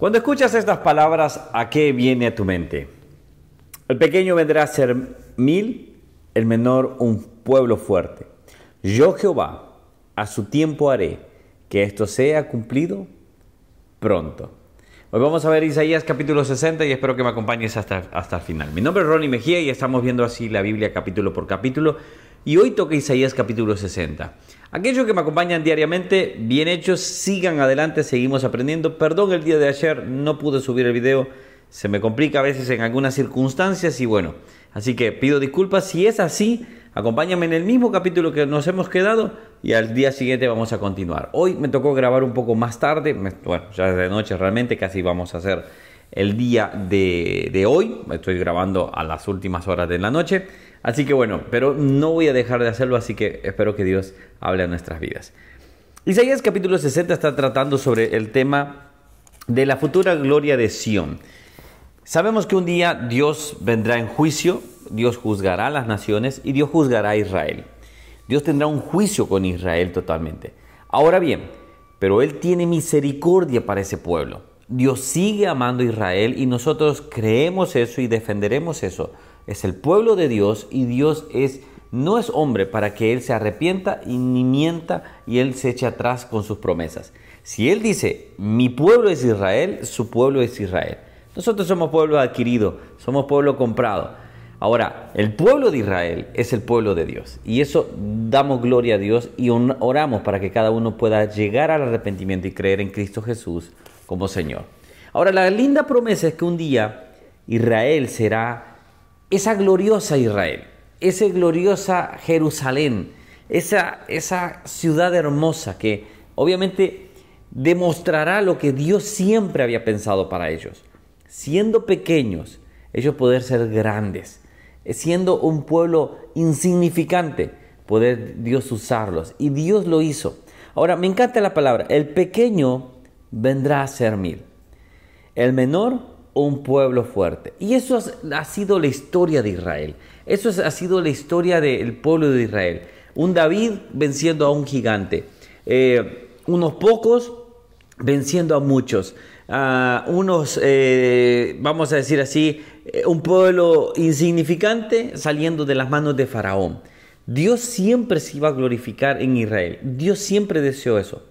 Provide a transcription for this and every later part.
Cuando escuchas estas palabras, ¿a qué viene a tu mente? El pequeño vendrá a ser mil, el menor un pueblo fuerte. Yo Jehová, a su tiempo haré que esto sea cumplido pronto. Hoy vamos a ver Isaías capítulo 60 y espero que me acompañes hasta, hasta el final. Mi nombre es Ronnie Mejía y estamos viendo así la Biblia capítulo por capítulo y hoy toca Isaías capítulo 60. Aquellos que me acompañan diariamente, bien hechos, sigan adelante, seguimos aprendiendo. Perdón, el día de ayer no pude subir el video, se me complica a veces en algunas circunstancias y bueno, así que pido disculpas. Si es así, acompáñame en el mismo capítulo que nos hemos quedado y al día siguiente vamos a continuar. Hoy me tocó grabar un poco más tarde, bueno, ya es de noche realmente, casi vamos a hacer el día de, de hoy. Estoy grabando a las últimas horas de la noche. Así que bueno, pero no voy a dejar de hacerlo, así que espero que Dios hable a nuestras vidas. Isaías capítulo 60 está tratando sobre el tema de la futura gloria de Sión. Sabemos que un día Dios vendrá en juicio, Dios juzgará a las naciones y Dios juzgará a Israel. Dios tendrá un juicio con Israel totalmente. Ahora bien, pero Él tiene misericordia para ese pueblo. Dios sigue amando a Israel y nosotros creemos eso y defenderemos eso es el pueblo de Dios y Dios es no es hombre para que él se arrepienta y ni mienta y él se eche atrás con sus promesas. Si él dice, mi pueblo es Israel, su pueblo es Israel. Nosotros somos pueblo adquirido, somos pueblo comprado. Ahora, el pueblo de Israel es el pueblo de Dios. Y eso damos gloria a Dios y oramos para que cada uno pueda llegar al arrepentimiento y creer en Cristo Jesús como Señor. Ahora, la linda promesa es que un día Israel será esa gloriosa Israel, esa gloriosa Jerusalén, esa, esa ciudad hermosa que obviamente demostrará lo que Dios siempre había pensado para ellos. Siendo pequeños, ellos poder ser grandes, siendo un pueblo insignificante, poder Dios usarlos. Y Dios lo hizo. Ahora, me encanta la palabra, el pequeño vendrá a ser mil. El menor un pueblo fuerte. Y eso ha sido la historia de Israel. Eso ha sido la historia del pueblo de Israel. Un David venciendo a un gigante. Eh, unos pocos venciendo a muchos. unos, eh, vamos a decir así, eh, un pueblo insignificante saliendo de las manos de Faraón. Dios siempre se iba a glorificar en Israel. Dios siempre deseó eso.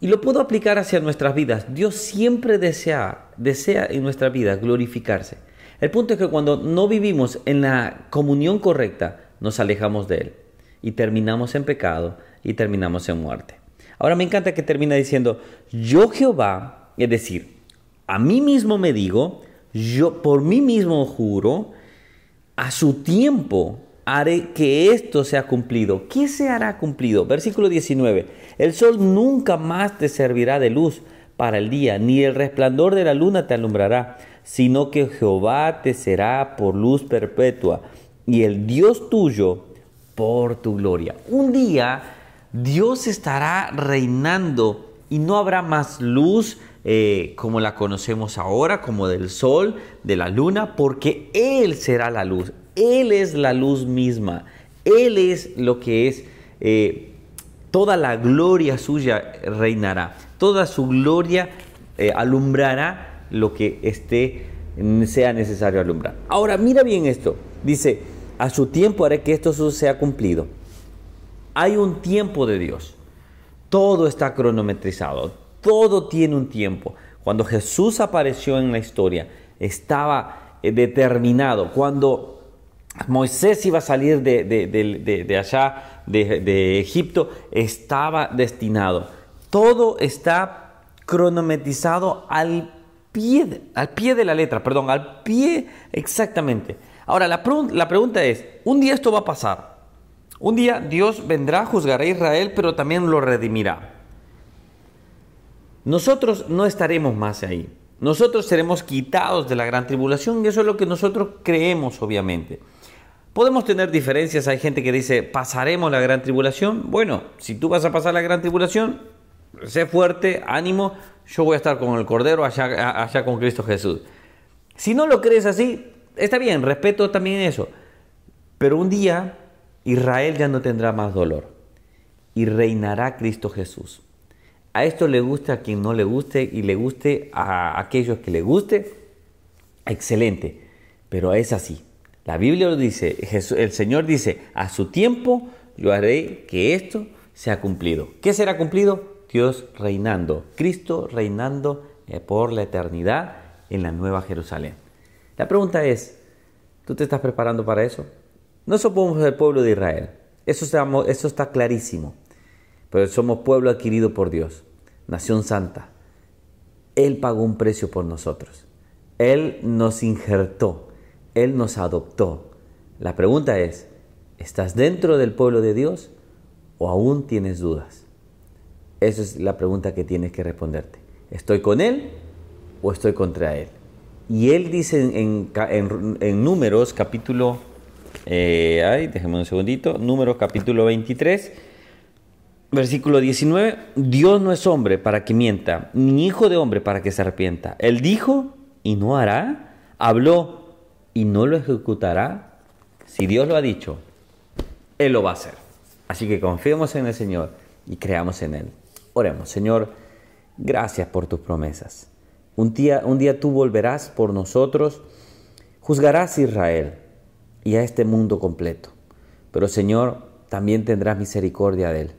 Y lo puedo aplicar hacia nuestras vidas. Dios siempre desea, desea en nuestra vida glorificarse. El punto es que cuando no vivimos en la comunión correcta, nos alejamos de Él y terminamos en pecado y terminamos en muerte. Ahora me encanta que termina diciendo, yo Jehová, es decir, a mí mismo me digo, yo por mí mismo juro, a su tiempo haré que esto sea cumplido. ¿Qué se hará cumplido? Versículo 19. El sol nunca más te servirá de luz para el día, ni el resplandor de la luna te alumbrará, sino que Jehová te será por luz perpetua y el Dios tuyo por tu gloria. Un día Dios estará reinando y no habrá más luz eh, como la conocemos ahora, como del sol, de la luna, porque Él será la luz. Él es la luz misma. Él es lo que es. Eh, toda la gloria suya reinará. Toda su gloria eh, alumbrará lo que esté, sea necesario alumbrar. Ahora, mira bien esto. Dice, a su tiempo haré que esto sea cumplido. Hay un tiempo de Dios. Todo está cronometrizado. Todo tiene un tiempo. Cuando Jesús apareció en la historia, estaba eh, determinado. Cuando Moisés iba a salir de, allá, de, Egipto, estaba destinado. Todo está cronometrizado al pie, al pie de la letra, perdón, al pie exactamente. Ahora, la, pregunta es, un día esto va a pasar. Un día Dios vendrá, juzgará a Israel, pero también lo redimirá. Nosotros no estaremos más ahí. Nosotros seremos quitados de la gran tribulación y eso es lo que nosotros creemos, obviamente. Podemos tener diferencias, hay gente que dice, pasaremos la gran tribulación. Bueno, si tú vas a pasar la gran tribulación, sé fuerte, ánimo, yo voy a estar con el Cordero allá, allá con Cristo Jesús. Si no lo crees así, está bien, respeto también eso. Pero un día Israel ya no tendrá más dolor y reinará Cristo Jesús. A esto le guste a quien no le guste y le guste a aquellos que le guste, excelente, pero es así. La Biblia dice, el Señor dice, a su tiempo yo haré que esto sea cumplido. ¿Qué será cumplido? Dios reinando, Cristo reinando eh, por la eternidad en la Nueva Jerusalén. La pregunta es, ¿tú te estás preparando para eso? No somos el pueblo de Israel, eso eso está clarísimo, pero somos pueblo adquirido por Dios, nación santa. Él pagó un precio por nosotros, Él nos injertó, Él nos adoptó. La pregunta es, ¿estás dentro del pueblo de Dios o aún tienes dudas? Esa es la pregunta que tienes que responderte. ¿Estoy con Él o estoy contra Él? Y Él dice en, Números capítulo, eh, ay, déjeme un segundito, Números capítulo 23, versículo 19, Dios no es hombre para que mienta, ni hijo de hombre para que se arrepienta. Él dijo y no hará, habló y no lo ejecutará. Si Dios lo ha dicho, Él lo va a hacer. Así que confiemos en el Señor y creamos en Él. Oremos, Señor, gracias por tus promesas. Un día, un día tú volverás por nosotros, juzgarás a Israel y a este mundo completo. Pero Señor, también tendrás misericordia de él.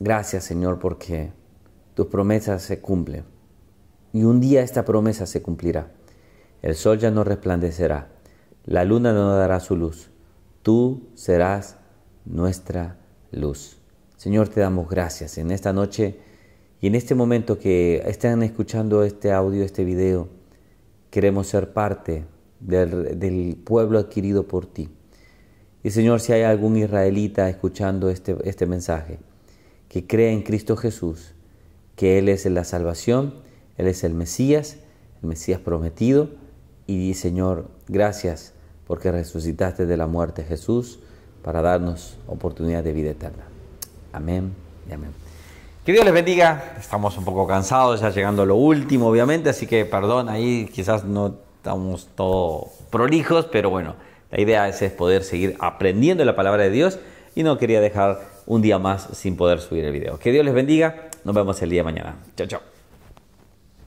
Gracias Señor porque tus promesas se cumplen. Y un día esta promesa se cumplirá. El sol ya no resplandecerá, la luna no dará su luz. Tú serás nuestra luz. Señor, te damos gracias en esta noche y en este momento que están escuchando este audio, este video. Queremos ser parte del, pueblo adquirido por ti. Y Señor, si hay algún israelita escuchando este, este mensaje, que crea en Cristo Jesús, que Él es la salvación, Él es el Mesías, el Mesías prometido, y Señor, gracias porque resucitaste de la muerte Jesús para darnos oportunidad de vida eterna. Amén y amén. Que Dios les bendiga. Estamos un poco cansados, ya llegando a lo último, obviamente, así que perdón, ahí quizás no estamos todos prolijos, pero bueno, la idea es, es poder seguir aprendiendo la palabra de Dios y no quería dejar un día más sin poder subir el video. Que Dios les bendiga. Nos vemos el día de mañana. Chao, chao.